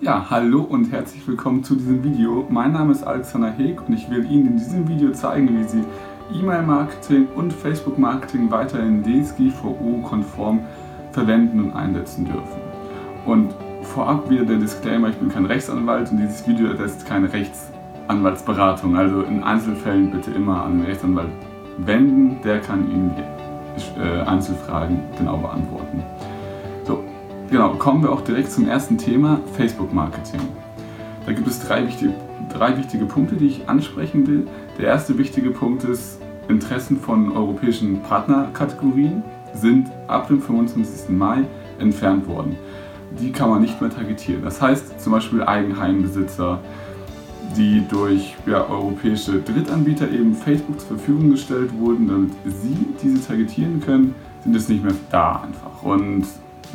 Ja, hallo und herzlich willkommen zu diesem Video. Mein Name ist Alexander Heek und ich will Ihnen in diesem Video zeigen, wie Sie E-Mail-Marketing und Facebook-Marketing weiterhin DSGVO-konform verwenden und einsetzen dürfen. Und vorab wieder der Disclaimer, ich bin kein Rechtsanwalt und dieses Video ist keine Rechtsanwaltsberatung. Also in Einzelfällen bitte immer an den Rechtsanwalt wenden, der kann Ihnen die äh, Einzelfragen genau beantworten. Genau, kommen wir auch direkt zum ersten Thema, Facebook-Marketing. Da gibt es drei wichtige, drei wichtige Punkte, die ich ansprechen will. Der erste wichtige Punkt ist, Interessen von europäischen Partnerkategorien sind ab dem 25. Mai entfernt worden. Die kann man nicht mehr targetieren. Das heißt zum Beispiel Eigenheimbesitzer, die durch ja, europäische Drittanbieter eben Facebook zur Verfügung gestellt wurden, damit sie diese targetieren können, sind jetzt nicht mehr da einfach. Und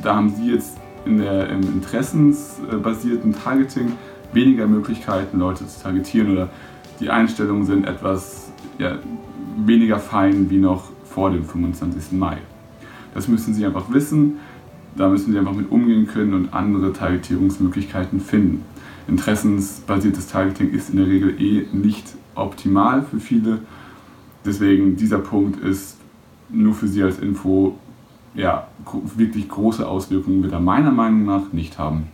da haben sie jetzt in der, im interessensbasierten Targeting weniger Möglichkeiten, Leute zu targetieren oder die Einstellungen sind etwas ja, weniger fein wie noch vor dem 25. Mai. Das müssen Sie einfach wissen, da müssen Sie einfach mit umgehen können und andere Targetierungsmöglichkeiten finden. Interessensbasiertes Targeting ist in der Regel eh nicht optimal für viele, deswegen dieser Punkt ist nur für Sie als Info, ja, wirklich große Auswirkungen wird er meiner Meinung nach nicht haben.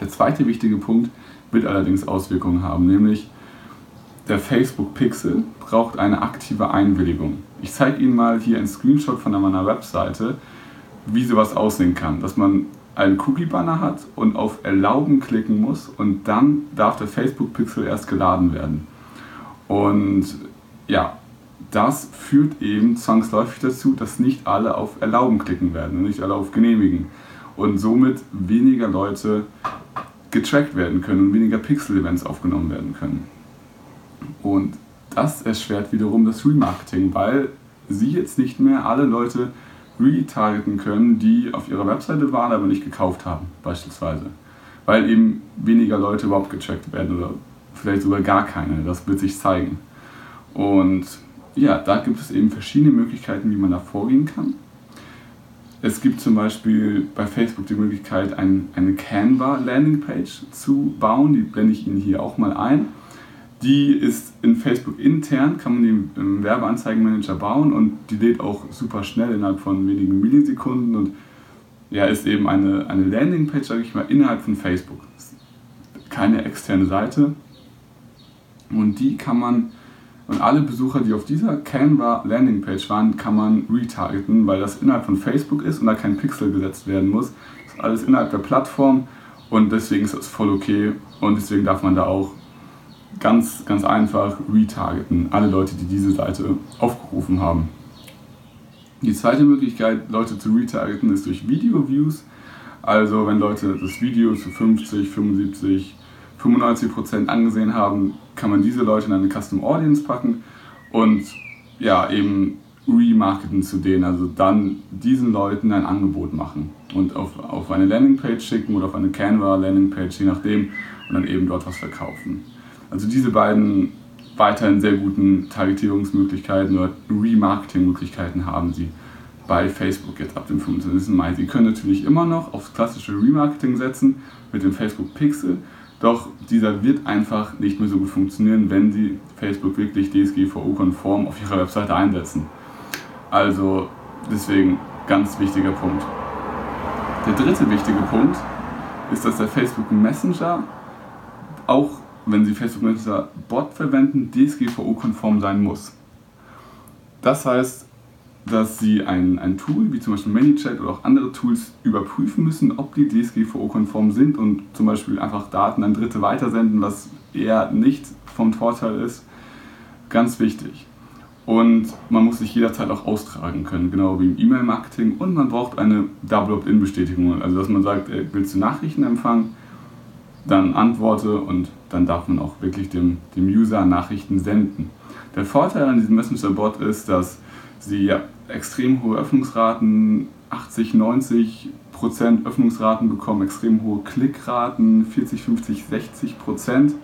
Der zweite wichtige Punkt wird allerdings Auswirkungen haben, nämlich der Facebook Pixel braucht eine aktive Einwilligung. Ich zeige Ihnen mal hier einen Screenshot von meiner Webseite, wie sowas aussehen kann. Dass man einen Cookie-Banner hat und auf Erlauben klicken muss und dann darf der Facebook Pixel erst geladen werden. Und ja, das führt eben zwangsläufig dazu, dass nicht alle auf Erlauben klicken werden und nicht alle auf Genehmigen. Und somit weniger Leute getrackt werden können und weniger Pixel-Events aufgenommen werden können. Und das erschwert wiederum das Remarketing, weil sie jetzt nicht mehr alle Leute retargeten können, die auf ihrer Webseite waren, aber nicht gekauft haben, beispielsweise. Weil eben weniger Leute überhaupt getrackt werden oder vielleicht sogar gar keine. Das wird sich zeigen. Und ja, da gibt es eben verschiedene Möglichkeiten, wie man da vorgehen kann. Es gibt zum Beispiel bei Facebook die Möglichkeit, ein, eine Canva-Landingpage zu bauen. Die blende ich Ihnen hier auch mal ein. Die ist in Facebook intern, kann man die im Werbeanzeigenmanager bauen und die lädt auch super schnell innerhalb von wenigen Millisekunden und ja, ist eben eine, eine Landingpage, sage ich mal, innerhalb von Facebook. Keine externe Seite. Und die kann man, und alle Besucher, die auf dieser Canva Landingpage waren, kann man retargeten, weil das innerhalb von Facebook ist und da kein Pixel gesetzt werden muss. Das ist alles innerhalb der Plattform und deswegen ist das voll okay und deswegen darf man da auch ganz, ganz einfach retargeten. Alle Leute, die diese Seite aufgerufen haben. Die zweite Möglichkeit, Leute zu retargeten, ist durch Video-Views. Also wenn Leute das Video zu 50, 75, 95 Prozent angesehen haben, kann man diese Leute in eine Custom Audience packen und ja, eben remarketen zu denen, also dann diesen Leuten ein Angebot machen und auf, auf eine Landingpage schicken oder auf eine Canva Landingpage, je nachdem, und dann eben dort was verkaufen. Also diese beiden weiterhin sehr guten Targetierungsmöglichkeiten oder Remarketing-Möglichkeiten haben sie bei Facebook jetzt ab dem 25. Mai. Sie können natürlich immer noch aufs klassische Remarketing setzen mit dem Facebook Pixel, doch dieser wird einfach nicht mehr so gut funktionieren, wenn Sie Facebook wirklich DSGVO-konform auf Ihrer Webseite einsetzen. Also deswegen ganz wichtiger Punkt. Der dritte wichtige Punkt ist, dass der Facebook Messenger auch wenn Sie Facebook Messenger Bot verwenden, DSGVO-konform sein muss. Das heißt, dass Sie ein, ein Tool wie zum Beispiel ManyChat oder auch andere Tools überprüfen müssen, ob die DSGVO-konform sind und zum Beispiel einfach Daten an Dritte weitersenden, was eher nicht vom Vorteil ist. Ganz wichtig. Und man muss sich jederzeit auch austragen können, genau wie im E-Mail-Marketing. Und man braucht eine Double Opt-in-Bestätigung, also dass man sagt, willst du Nachrichten empfangen? dann antworte und dann darf man auch wirklich dem, dem User Nachrichten senden. Der Vorteil an diesem Messenger-Bot ist, dass sie extrem hohe Öffnungsraten, 80, 90 Prozent Öffnungsraten bekommen, extrem hohe Klickraten, 40, 50, 60 Prozent.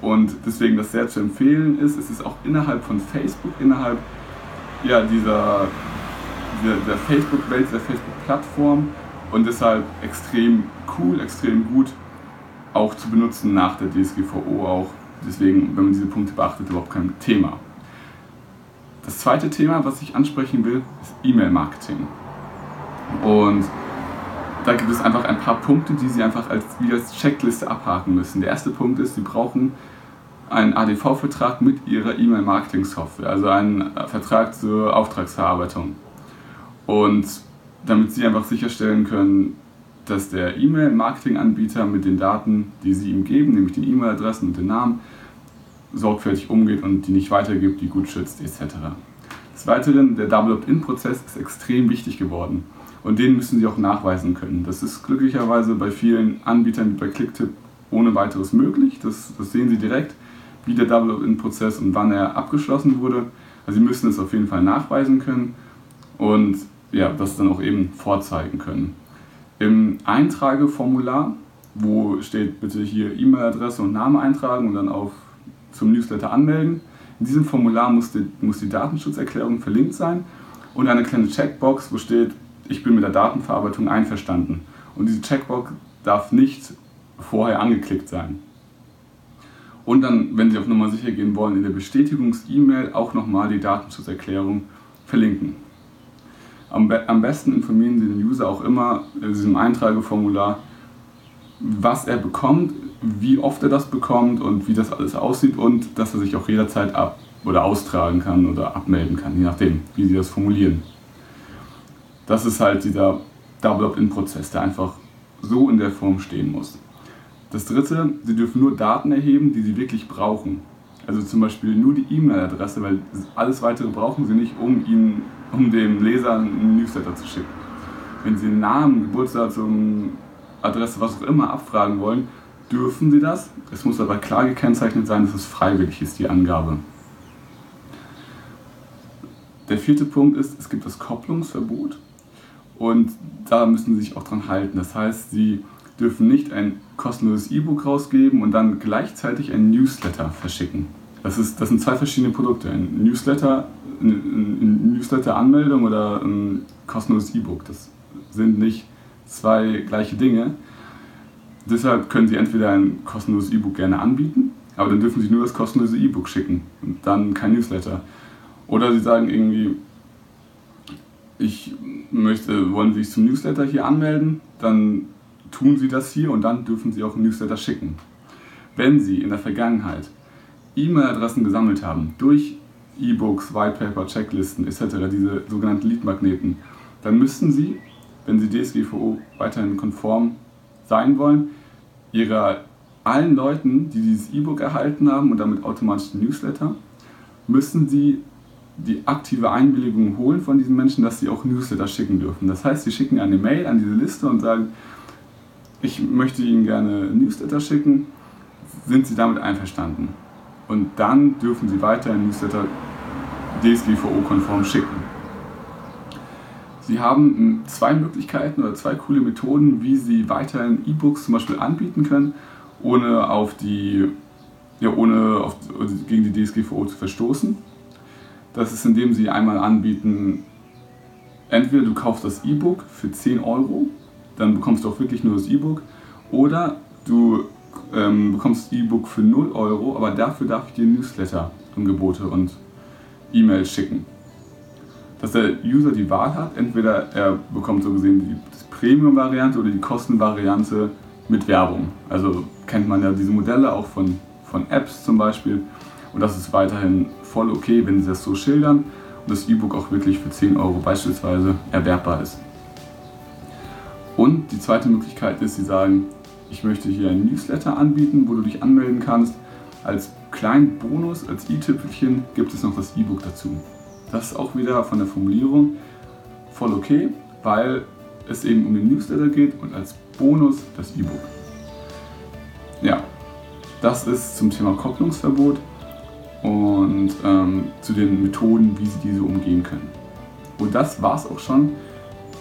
Und deswegen das sehr zu empfehlen ist, es ist auch innerhalb von Facebook, innerhalb ja, dieser, dieser der Facebook-Welt, der Facebook-Plattform und deshalb extrem cool, extrem gut auch zu benutzen nach der DSGVO auch. Deswegen, wenn man diese Punkte beachtet, überhaupt kein Thema. Das zweite Thema, was ich ansprechen will, ist E-Mail-Marketing. Und da gibt es einfach ein paar Punkte, die Sie einfach als, wie als Checkliste abhaken müssen. Der erste Punkt ist, Sie brauchen einen ADV-Vertrag mit Ihrer E-Mail-Marketing-Software, also einen Vertrag zur Auftragsverarbeitung. Und damit Sie einfach sicherstellen können, dass der E-Mail-Marketing-Anbieter mit den Daten, die Sie ihm geben, nämlich die E-Mail-Adressen und den Namen, sorgfältig umgeht und die nicht weitergibt, die gut schützt, etc. Des Weiteren, der Double Opt-in-Prozess ist extrem wichtig geworden und den müssen Sie auch nachweisen können. Das ist glücklicherweise bei vielen Anbietern wie bei Clicktip ohne weiteres möglich. Das, das sehen Sie direkt, wie der Double Opt-in-Prozess und wann er abgeschlossen wurde. Also Sie müssen es auf jeden Fall nachweisen können und ja, das dann auch eben vorzeigen können. Im Eintrageformular, wo steht bitte hier E-Mail-Adresse und Name eintragen und dann auf zum Newsletter anmelden. In diesem Formular muss die, muss die Datenschutzerklärung verlinkt sein und eine kleine Checkbox, wo steht, ich bin mit der Datenverarbeitung einverstanden. Und diese Checkbox darf nicht vorher angeklickt sein. Und dann, wenn Sie auf Nummer sicher gehen wollen, in der Bestätigungs-E-Mail auch nochmal die Datenschutzerklärung verlinken. Am, be am besten informieren Sie den User auch immer in diesem Eintrageformular, was er bekommt, wie oft er das bekommt und wie das alles aussieht und dass er sich auch jederzeit ab oder austragen kann oder abmelden kann, je nachdem, wie Sie das formulieren. Das ist halt dieser Double Opt-in-Prozess, der einfach so in der Form stehen muss. Das dritte, Sie dürfen nur Daten erheben, die Sie wirklich brauchen. Also zum Beispiel nur die E-Mail-Adresse, weil alles weitere brauchen Sie nicht, um, ihn, um dem Leser einen Newsletter zu schicken. Wenn Sie einen Namen, Geburtsdatum, Adresse, was auch immer abfragen wollen, dürfen Sie das. Es muss aber klar gekennzeichnet sein, dass es freiwillig ist, die Angabe. Der vierte Punkt ist, es gibt das Kopplungsverbot und da müssen Sie sich auch dran halten. Das heißt, Sie dürfen nicht ein kostenloses E-Book rausgeben und dann gleichzeitig ein Newsletter verschicken. Das, ist, das sind zwei verschiedene Produkte. Ein Newsletter, eine, Newsletter-Anmeldung oder ein kostenloses E-Book. Das sind nicht zwei gleiche Dinge. Deshalb können Sie entweder ein kostenloses E-Book gerne anbieten, aber dann dürfen Sie nur das kostenlose E-Book schicken und dann kein Newsletter. Oder Sie sagen irgendwie, ich möchte, wollen Sie sich zum Newsletter hier anmelden, dann tun Sie das hier und dann dürfen Sie auch ein Newsletter schicken. Wenn Sie in der Vergangenheit E-Mail-Adressen gesammelt haben durch E-Books, Whitepaper, Checklisten etc., diese sogenannten Lead-Magneten, dann müssten Sie, wenn Sie DSGVO weiterhin konform sein wollen, Ihrer allen Leuten, die dieses E-Book erhalten haben und damit automatisch den Newsletter, müssen Sie die aktive Einwilligung holen von diesen Menschen, dass sie auch Newsletter schicken dürfen. Das heißt, sie schicken eine Mail an diese Liste und sagen, ich möchte Ihnen gerne Newsletter schicken, sind Sie damit einverstanden? Und dann dürfen Sie weiterhin Newsletter DSGVO-konform schicken. Sie haben zwei Möglichkeiten oder zwei coole Methoden, wie Sie weiterhin E-Books zum Beispiel anbieten können, ohne, auf die, ja, ohne auf, gegen die DSGVO zu verstoßen. Das ist, indem Sie einmal anbieten, entweder du kaufst das E-Book für 10 Euro dann bekommst du auch wirklich nur das E-Book. Oder du ähm, bekommst das E-Book für 0 Euro, aber dafür darf ich dir Newsletter-Angebote und E-Mails schicken. Dass der User die Wahl hat, entweder er bekommt so gesehen die Premium-Variante oder die Kostenvariante mit Werbung. Also kennt man ja diese Modelle auch von, von Apps zum Beispiel. Und das ist weiterhin voll okay, wenn sie das so schildern und das E-Book auch wirklich für 10 Euro beispielsweise erwerbbar ist. Und die zweite Möglichkeit ist, sie sagen, ich möchte hier ein Newsletter anbieten, wo du dich anmelden kannst. Als kleinen Bonus, als i-Tüpfelchen gibt es noch das E-Book dazu. Das ist auch wieder von der Formulierung voll okay, weil es eben um den Newsletter geht und als Bonus das E-Book. Ja, das ist zum Thema Kopplungsverbot und ähm, zu den Methoden, wie Sie diese umgehen können. Und das war es auch schon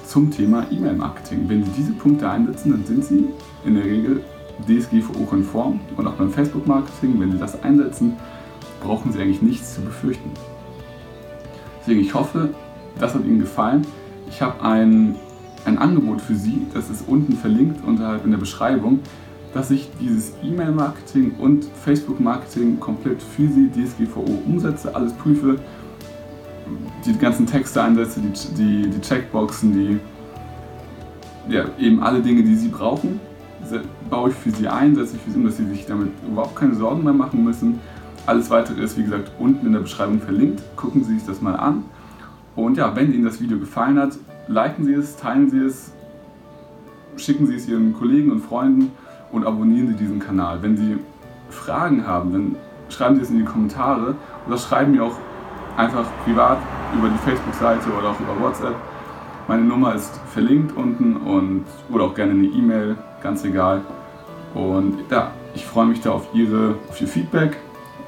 zum Thema E-Mail-Marketing. Wenn Sie diese Punkte einsetzen, dann sind Sie in der Regel DSGVO-konform und auch beim Facebook-Marketing, wenn Sie das einsetzen, brauchen Sie eigentlich nichts zu befürchten. Deswegen, ich hoffe, das hat Ihnen gefallen. Ich habe ein, ein Angebot für Sie, das ist unten verlinkt unterhalb in der Beschreibung. dass ich dieses E-Mail-Marketing und Facebook-Marketing komplett für Sie DSGVO umsetze, alles prüfe, die ganzen Texte einsetze, die, die, die Checkboxen, die ja, eben alle Dinge, die Sie brauchen, baue ich für Sie ein, setze ich für Sie um, dass Sie sich damit überhaupt keine Sorgen mehr machen müssen. Alles weitere ist, wie gesagt, unten in der Beschreibung verlinkt. Gucken Sie sich das mal an. Und ja, wenn Ihnen das Video gefallen hat, liken Sie es, teilen Sie es, schicken Sie es Ihren Kollegen und Freunden und abonnieren Sie diesen Kanal. Wenn Sie Fragen haben, dann schreiben Sie es in die Kommentare oder schreiben mir auch einfach privat über die Facebook-Seite oder auch über WhatsApp. Meine Nummer ist verlinkt unten und oder auch gerne eine E-Mail, ganz egal. Und ja, ich freue mich da auf, Ihre, auf Ihr Feedback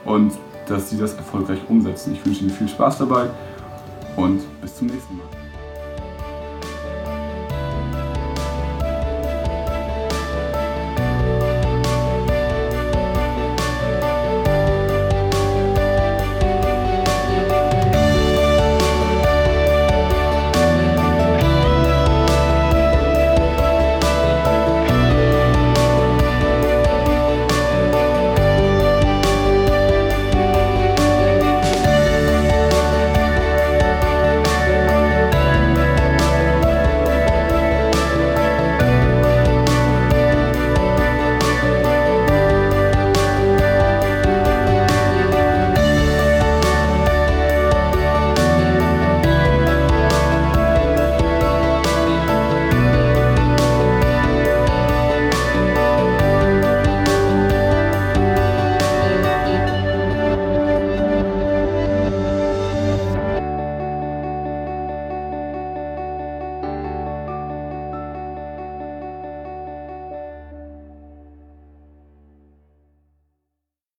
und dass Sie das erfolgreich umsetzen. Ich wünsche Ihnen viel Spaß dabei und bis zum nächsten Mal.